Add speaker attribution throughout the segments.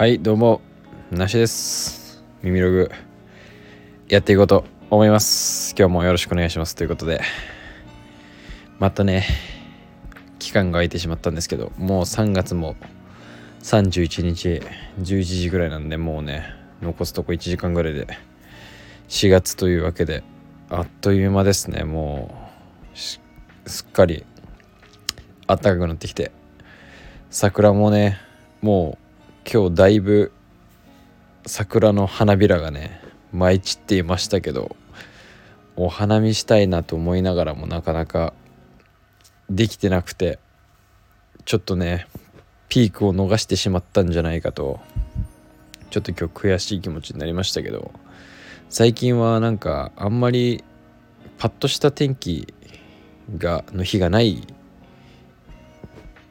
Speaker 1: はいどうも。なしです。耳ログ。やっていこうと思います。今日もよろしくお願いします。ということで。またね期間が空いてしまったんですけどもう3月も31日11時ぐらいなんでもうね残すとこ1時間ぐらいで4月というわけであっという間ですね。もうすっかり暖かくなってきて桜もねもう今日だいぶ桜の花びらがね舞い散っていましたけどお花見したいなと思いながらもなかなかできてなくてちょっとねピークを逃してしまったんじゃないかとちょっと今日悔しい気持ちになりましたけど最近はなんかあんまりパッとした天気がの日がない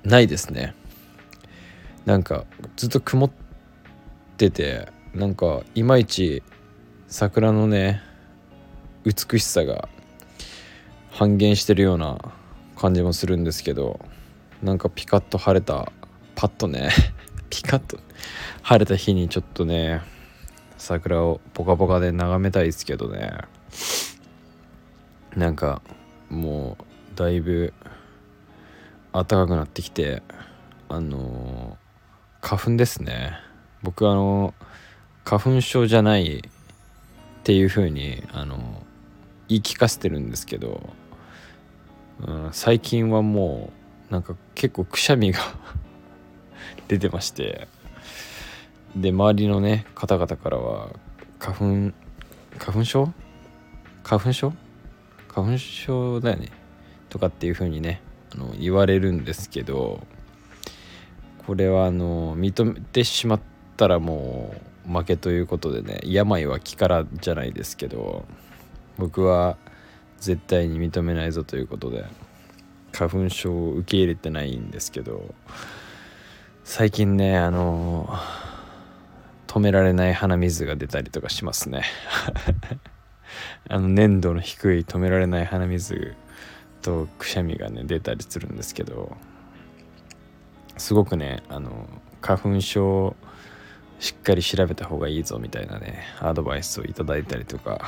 Speaker 1: ないですね。なんかずっと曇っててなんかいまいち桜のね美しさが半減してるような感じもするんですけどなんかピカッと晴れたパッとね ピカッと晴れた日にちょっとね桜をポカポカで眺めたいですけどね。なんかもうだいぶ暖かくなってきてあのー、花粉ですね。僕あの花粉症じゃないっていう風にあの言い聞かせてるんですけど、うん、最近はもうなんか結構くしゃみが 出てましてで周りのね方々からは花粉花粉症？花粉症？花粉症だよね。とかっていう風にねあの言われるんですけどこれはあの認めてしまったらもう負けということでね病は気からじゃないですけど僕は絶対に認めないぞということで花粉症を受け入れてないんですけど最近ねあの止められない鼻水が出たりとかしますね。あの粘度の低い止められない鼻水とくしゃみがね出たりするんですけどすごくねあの花粉症しっかり調べた方がいいぞみたいなねアドバイスをいただいたりとか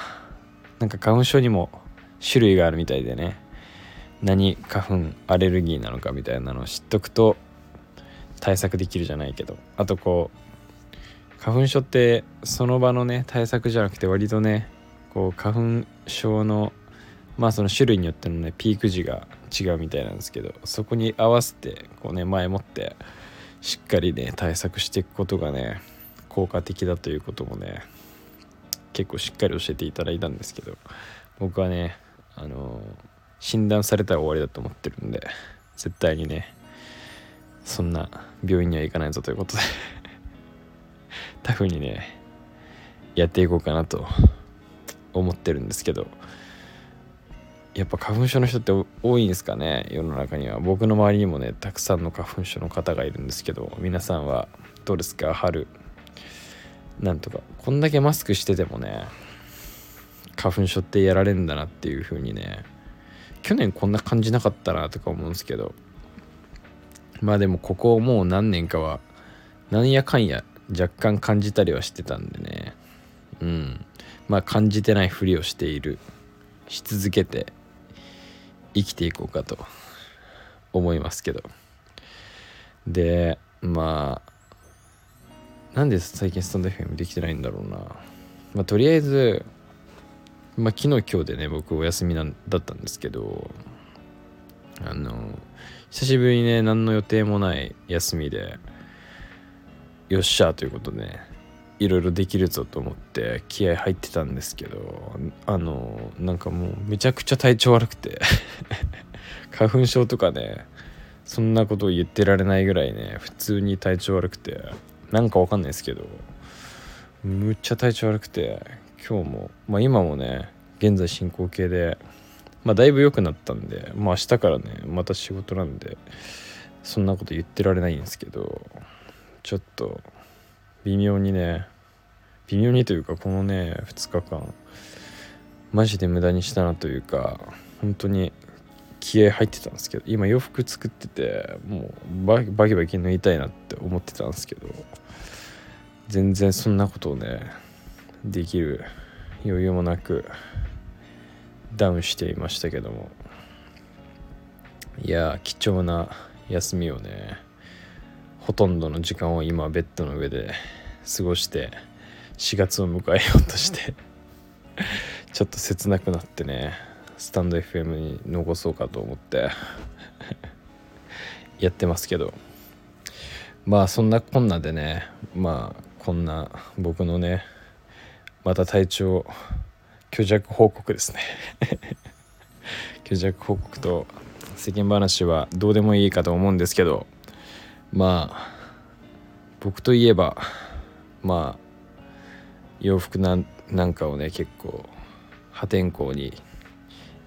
Speaker 1: なんか花粉症にも種類があるみたいでね何花粉アレルギーなのかみたいなのを知っとくと対策できるじゃないけどあとこう花粉症ってその場のね対策じゃなくて割とねこう花粉症のまあその種類によってのねピーク時が違うみたいなんですけどそこに合わせてこうね前もってしっかりね対策していくことがね効果的だということもね結構しっかり教えていただいたんですけど僕はねあの診断されたら終わりだと思ってるんで絶対にねそんな病院には行かないぞということで タフにねやっていこうかなと思ってるんですけどやっぱ花粉症の人って多いんですかね世の中には。僕の周りにもねたくさんの花粉症の方がいるんですけど皆さんはどうですか？春。なんとか。こんだけマスクしててもね花粉症ってやられるんだなっていう風にね去年こんな感じなかったなとか思うんですけど。まあでもここもう何年かはなんやかんや若干感じたりはしてたんでね。うん。まあ感じてないふりをしている。し続けて。生きていこうかと思いますけど。でまあなんで最近スタンド FM できてないんだろうな。まあとりあえずまあ昨日今日でね僕お休みなんだったんですけどあの久しぶりにね何の予定もない休みでよっしゃということでねいろいろできるぞと思って気合入ってたんですけどあのなんかもうめちゃくちゃ体調悪くて 花粉症とかねそんなことを言ってられないぐらいね普通に体調悪くてなんかわかんないですけどむっちゃ体調悪くて今日もまあ今もね現在進行形でまあだいぶ良くなったんでまあ明日からねまた仕事なんでそんなこと言ってられないんですけどちょっと微妙にね微妙にというかこのね2日間マジで無駄にしたなというか本当に気合入ってたんですけど今洋服作っててもうバキバキ抜いたいなって思ってたんですけど全然そんなことをねできる余裕もなくダウンしていましたけども。いや貴重な休みをねほとんどの時間を今ベッドの上で過ごして4月を迎えようとしてちょっと切なくなってねスタンド FM に残そうかと思ってやってますけど。まあそんなこんなでねまあこんな僕のねまた体調虚弱報告ですね。虚弱報告と世間話はどうでもいいかと思うんですけどまあ僕といえばまあ洋服なんなんかをね結構破天荒に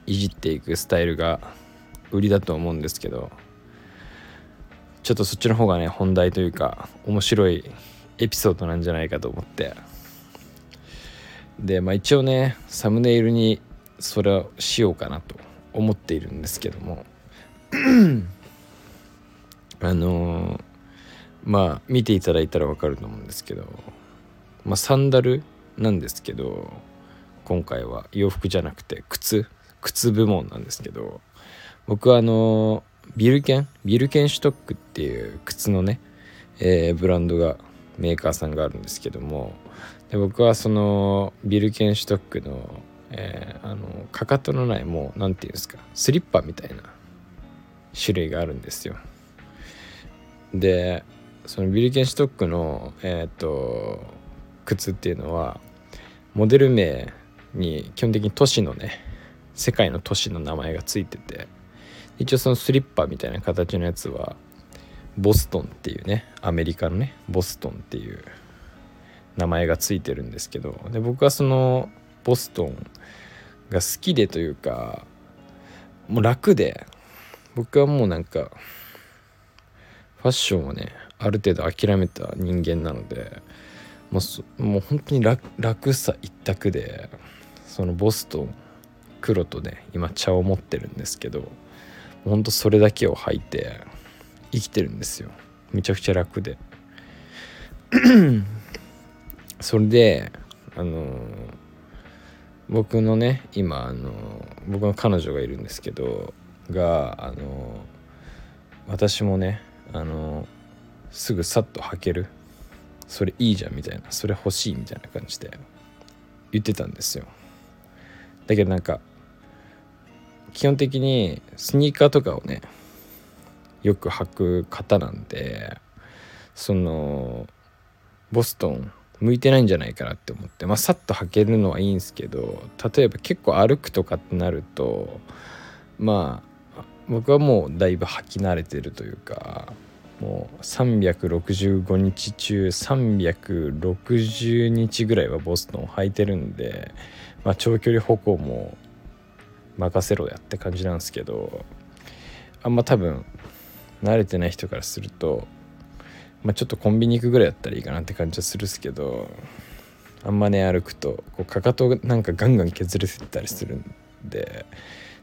Speaker 1: いじっていくスタイルが売りだと思うんですけどちょっとそっちの方がね本題というか面白いエピソードなんじゃないかと思って。でまあ一応ねサムネイルにそれをしようかなと思っているんですけども。あのー、まあ見ていただいたら分かると思うんですけど、まあ、サンダルなんですけど今回は洋服じゃなくて靴靴部門なんですけど僕はあのビルケンビルケンシュトックっていう靴のね、えー、ブランドがメーカーさんがあるんですけどもで僕はそのビルケンシュトックの,、えー、あのかかとのないもう何て言うんですかスリッパみたいな種類があるんですよ。でそのビルケンシュトックのえっ、ー、と靴っていうのはモデル名に基本的に都市のね世界の都市の名前がついてて一応そのスリッパみたいな形のやつはボストンっていうねアメリカのねボストンっていう名前がついてるんですけどで僕はそのボストンが好きでというかもう楽で僕はもうなんかファッションをねある程度諦めた人間なのでもうもう本当に楽さ一択でそのボストン黒とね今茶を持ってるんですけどほんとそれだけを履いて生きてるんですよ。めちゃくちゃ楽で。それであの僕のね今あの僕の彼女がいるんですけどがあの私もねあのすぐさっと履けるそれいいじゃんみたいな。それ欲しいみたいな感じで。言ってたんですよ。だけどなんか基本的にスニーカーとかをねよく履く方なんでそのボストン向いてないんじゃないかなって思ってまあさっと履けるのはいいんですけど例えば結構歩くとかってなるとまあ僕はもうだいぶ履き慣れてるというかもう365日中360日ぐらいはボストンを履いてるんで、まあ、長距離歩行も任せろやって感じなんですけどあんま多分慣れてない人からすると、まあ、ちょっとコンビニ行くぐらいだったらいいかなって感じはするっすけどあんまね歩くとこうかかとなんかガンガン削れてたりするんで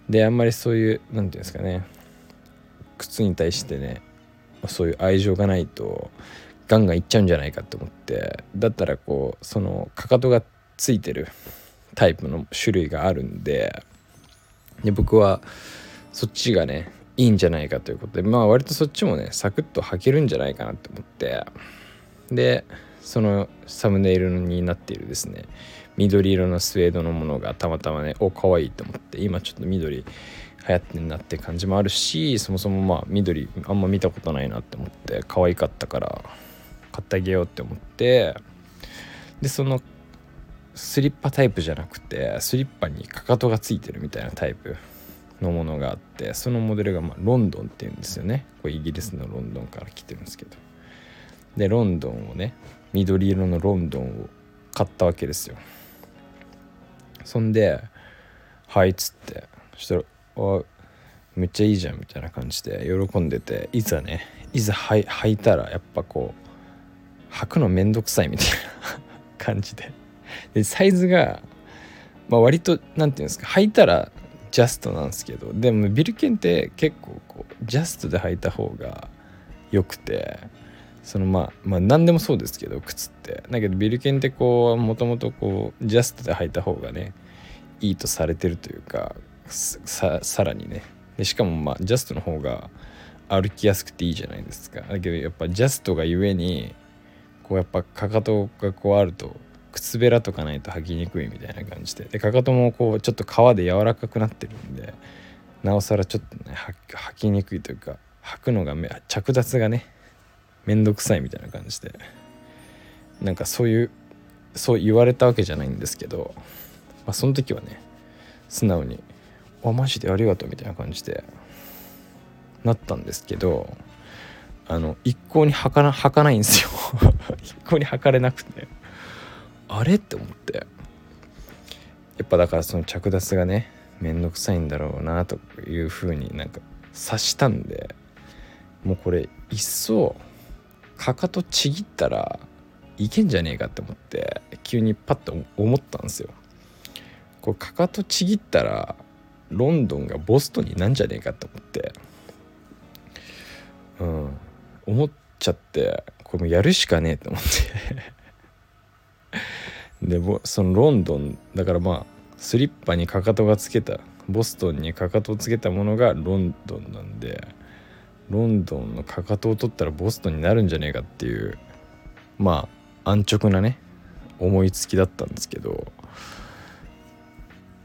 Speaker 1: であんまりそういう何て言うんですかね靴に対してねそういう愛情がないとガンガンいっちゃうんじゃないかと思ってだったらこうそのかかとがついてるタイプの種類があるんでで僕はそっちがねいいんじゃないかということでまあ割とそっちもねサクッと履けるんじゃないかなと思ってでそのサムネイルになっているですね緑色のスウェードのものがたまたまねお可愛いと思って今ちょっと緑流行ってんなって感じもあるしそもそもまあ緑あんま見たことないなって思って可愛かったから買ってあげようって思ってでそのスリッパタイプじゃなくてスリッパにかかとがついてるみたいなタイプのものがあってそのモデルがまロンドンっていうんですよね。これイギリスのロンドンから来てるんですけど。でロンドンをね緑色のロンドンを買ったわけですよ。そんで「はい」っつって。そしたら「あめっちゃいいじゃん」みたいな感じで喜んでていざねいざ履いたらやっぱこう履くのめんどくさいみたいな感じで。でサイズが、まあ、割と何て言うんですか履いたらジャストなんですけどでもビルケンって結構こうジャストで履いた方が良くてそのまあまあ何でもそうですけど靴って。だけどビルケンってこうもともとこうジャストで履いた方がねいいとされてるというかささらにね。でしかもまあジャストの方が歩きやすくていいじゃないですか。だけどやっぱジャストがゆえにこうやっぱかかとがこうあると靴べらとかないと履きにくいみたいな感じで。でかかともこうちょっと皮で柔らかくなってるんでなおさらちょっとね履きにくいというか履くのが着脱がねめんどくさいみたいな感じで。なんかそういうそう言われたわけじゃないんですけど、まあ、その時はね素直に「あマジでありがとう」みたいな感じでなったんですけどあの一向に履かな履かないんですよ。一向に履かれなくて。あれ？って思って。やっぱだからその着脱がねめんどくさいんだろうなというふうになんか察したんでもうこれいっそかかとちぎったらいけんじゃねえかって思って急にパッと思ったんですよ。こうかかとちぎったらロンドンがボストンになんじゃねえかって思って。うん。思っちゃってこれもやるしかねえって思って。でそのロンドンだからまあスリッパにかかとがつけたボストンにかかとをつけたものがロンドンなんで。ロンドンのかかとを取ったらボストンになるんじゃねえかっていうまあ安直なね思いつきだったんですけど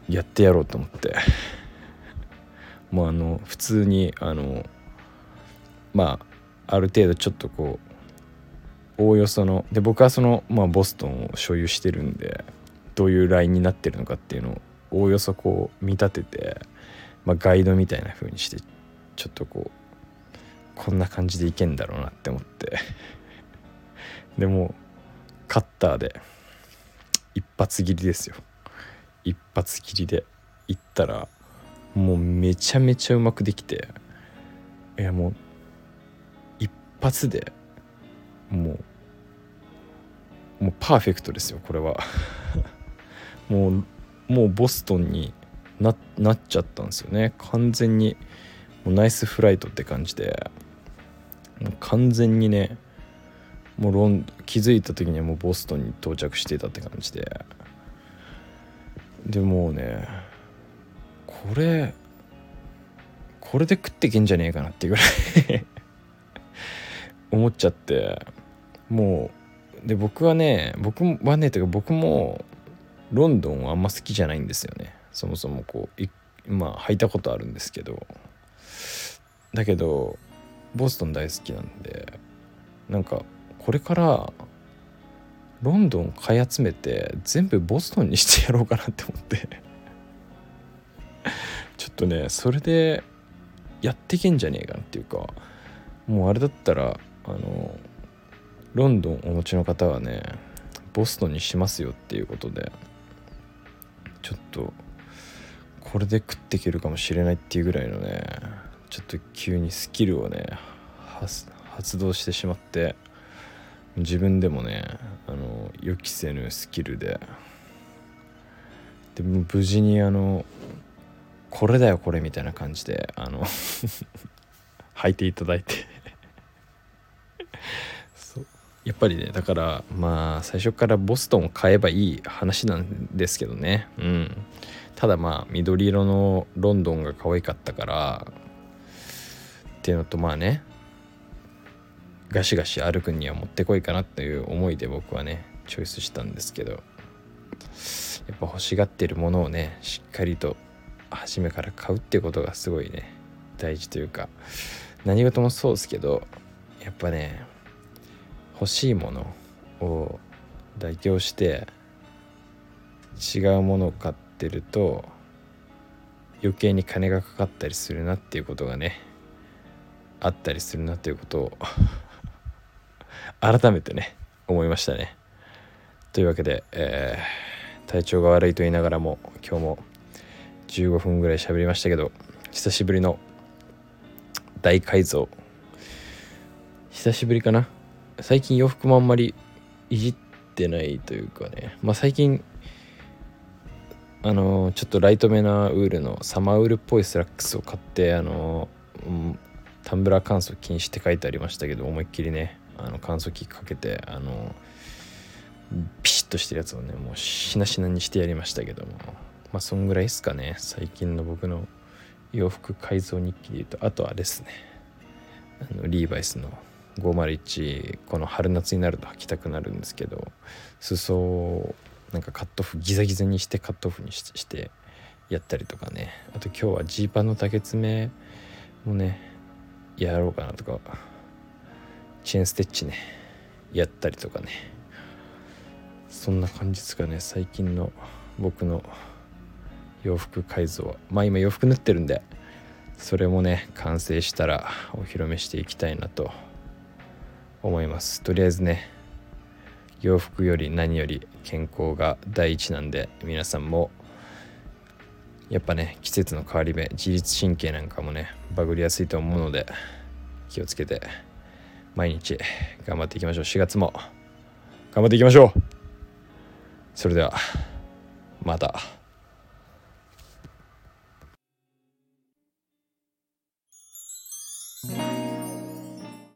Speaker 1: やってやろうと思って。もうあの普通にあのまあある程度ちょっとこうおおよそので僕はその、まあ、ボストンを所有してるんでどういうラインになってるのかっていうのをおおよそこう見立てて、まあ、ガイドみたいな風にしてちょっとこうこんな感じでいけんだろうなって思って。でもカッターで一発切りですよ。一発切りでいったらもうめちゃめちゃうまくできていやもう一発でもうもうパーフェクトですよこれは。もうもうボストンにななっちゃったんですよね。完全にもうナイスフライトって感じで。完全にねもうロン気づいた時にはもうボストンに到着してたって感じで。でもうねこれこれで食ってけんじゃねえかなっていうぐらい 思っちゃって。もうで僕はね僕はねというか僕もロンドンはあんま好きじゃないんですよね。そもそもこうまあ履いたことあるんですけど。だけどボストン大好きなんでなんかこれからロンドン買い集めて全部ボストンにしてやろうかなって思って。ちょっとねそれでやっていけんじゃねえかなっていうかもうあれだったらあのロンドンお持ちの方はねボストンにしますよっていうことでちょっとこれで食っていけるかもしれないっていうぐらいのねちょっと急にスキルをね発動してしまって自分でもねあの予期せぬスキルで。で無事にあのこれだよこれみたいな感じであの 履いていただいて。そう。やっぱりねだからまあ最初からボストンを買えばいい話なんですけどね。うん。ただまあ緑色のロンドンが可愛かったからっていうのとまあねガシガシ歩くにはもってこいかなっていう思いで僕はねチョイスしたんですけどやっぱ欲しがってるものをねしっかりと初めから買うってことがすごいね大事というか何事もそうですけどやっぱね欲しいものを妥協して違うものを買ってると余計に金がかかったりするなっていうことがねあったりするなということを 改めてね思いましたね。というわけで、えー、体調が悪いと言いながらも今日も15分ぐらい喋りましたけど久しぶりの大改造。久しぶりかな？最近洋服もあんまりいじってないというかね。まあ最近あの、ちょっとライトめなウールのサマーウールっぽいスラックスを買ってあのー、タンブラー乾燥禁止って書いてありましたけど思いっきりねあの乾燥機かけてあのピシッとしてるやつをねもうしなしなにしてやりましたけども。まあそんぐらいですかね。最近の僕の洋服改造日記で言うとあとはですね。あのリーバイスの501この春夏になると履きたくなるんですけど裾をなんかカットオフギザギザにしてカットオフにしてやったりとかね。あと今日はジーパンの竹爪もねやろうかなとかチェーンステッチねやったりとかね。そんな感じですかね。最近の僕の洋服改造は。まあ今洋服縫ってるんでそれもね完成したらお披露目していきたいなと思います。とりあえずね洋服より何より健康が第一なんで皆さんもやっぱね季節の変わり目自律神経なんかもねバグりやすいと思うので気をつけて毎日頑張っていきましょう4月も頑張っていきましょうそれではまた。